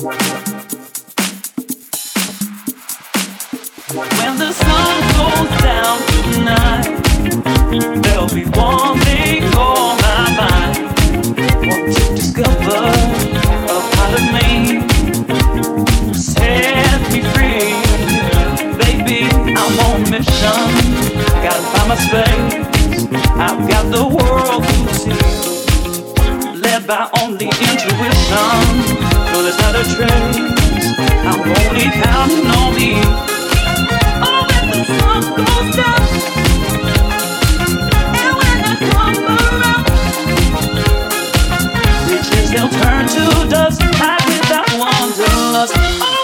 When the sun goes down tonight, there'll be one thing on my mind. Want to discover a part of me. Set me free, baby. I'm on mission. Gotta find my space. I've got the world to see. Led by only intuition there's not a trace. I'm only counting on me. Oh, when the sun goes down, and when I come around, riches they'll turn to dust, hide without wanderlust. Oh,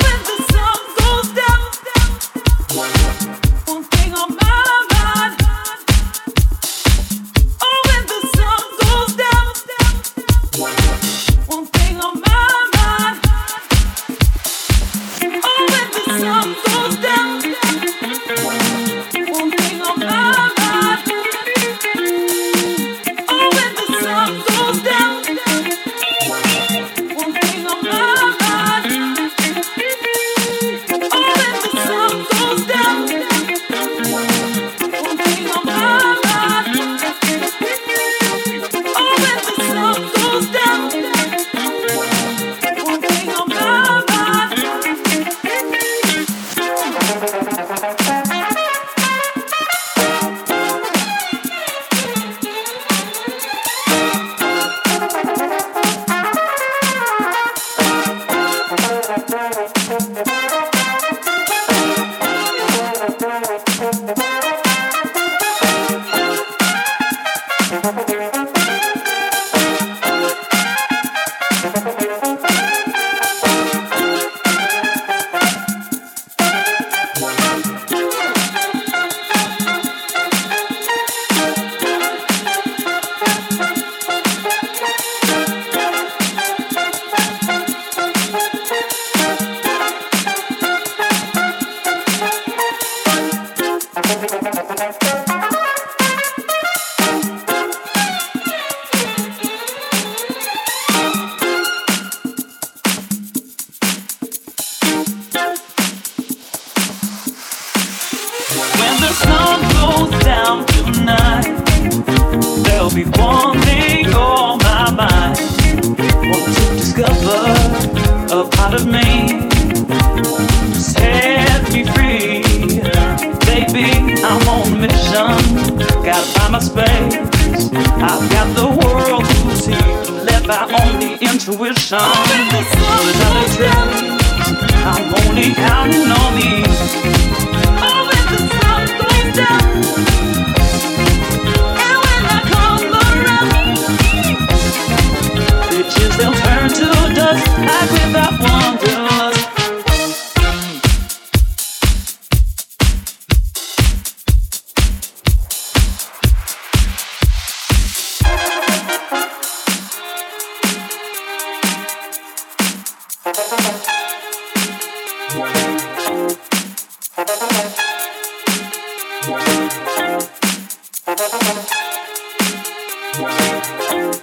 Thank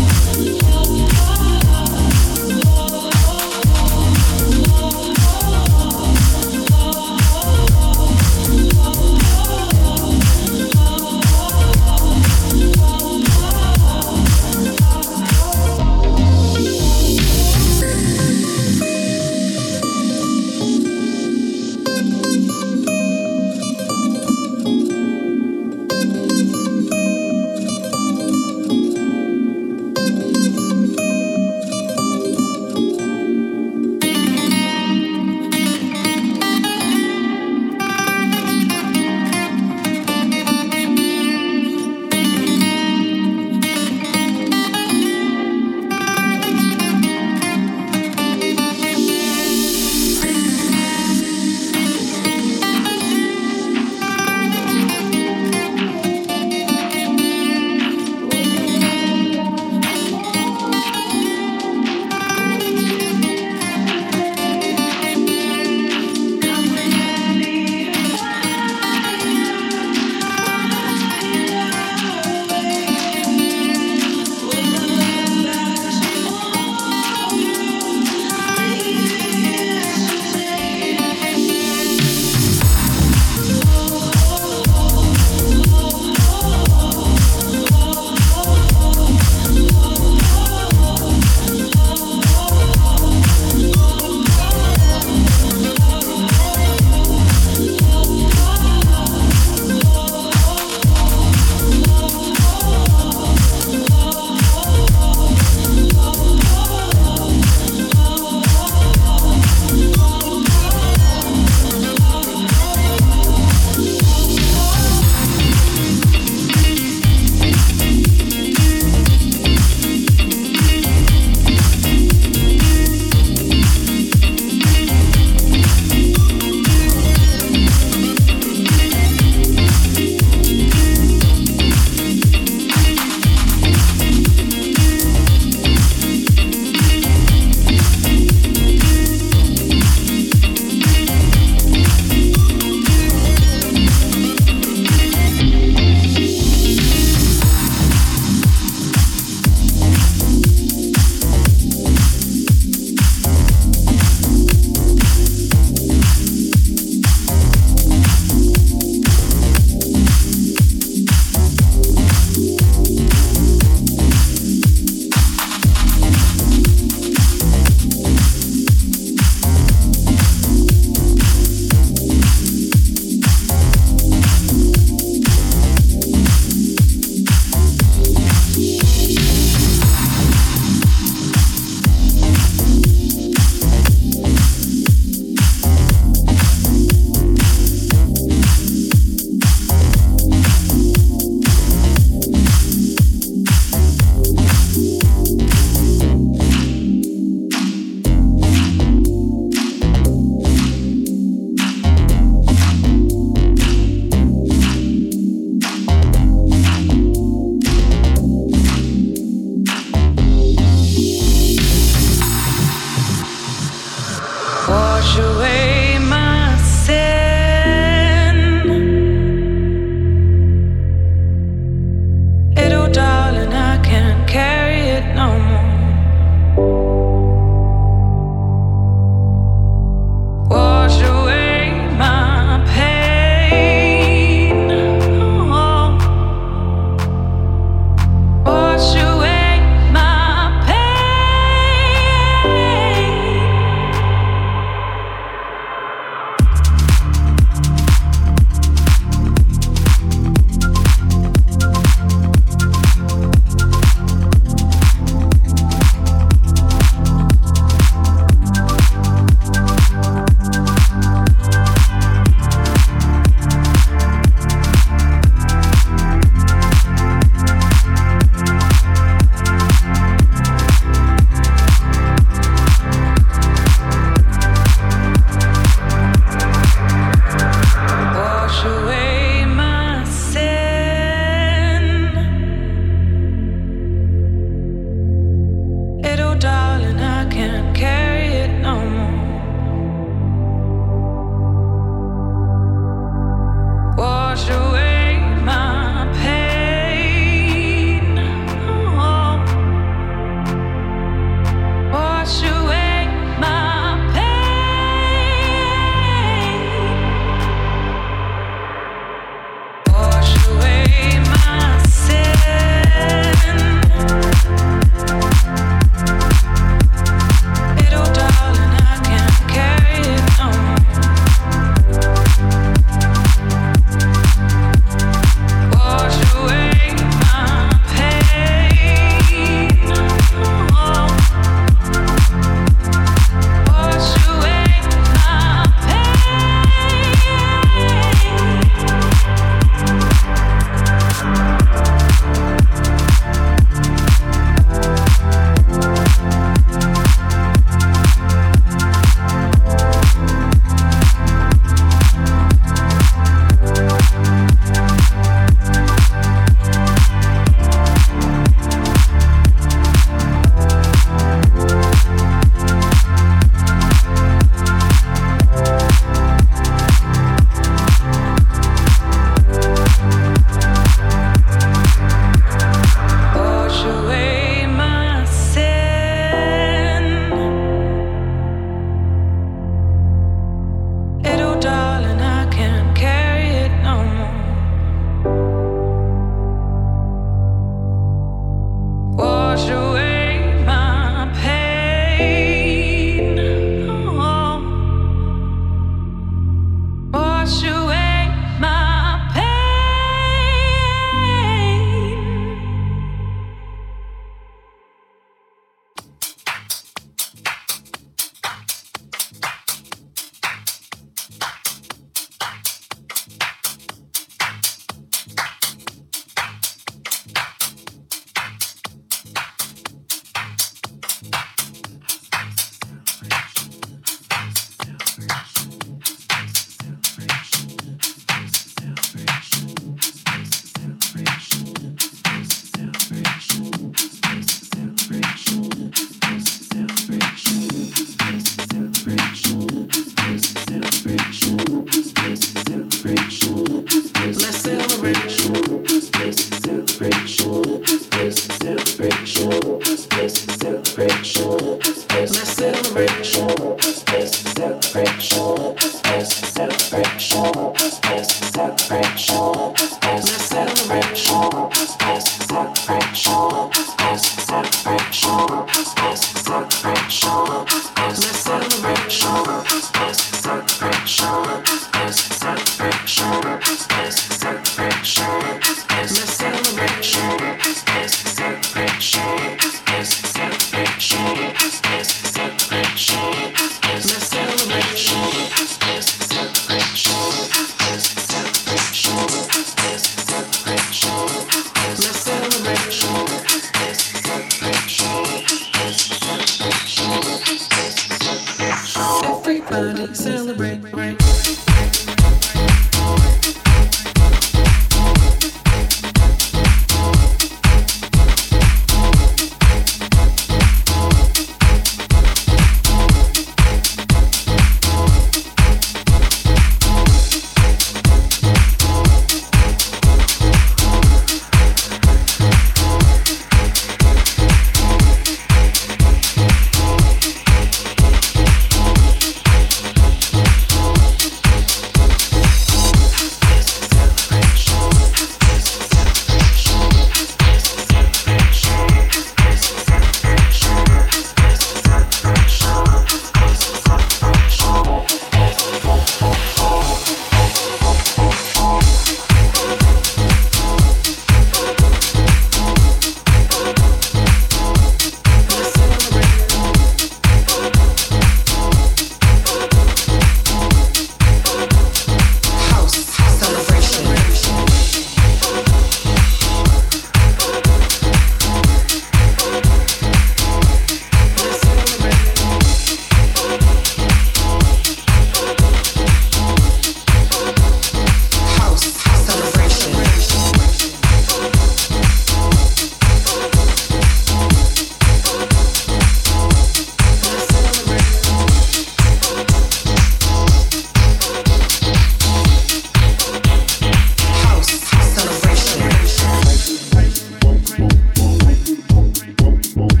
smoke.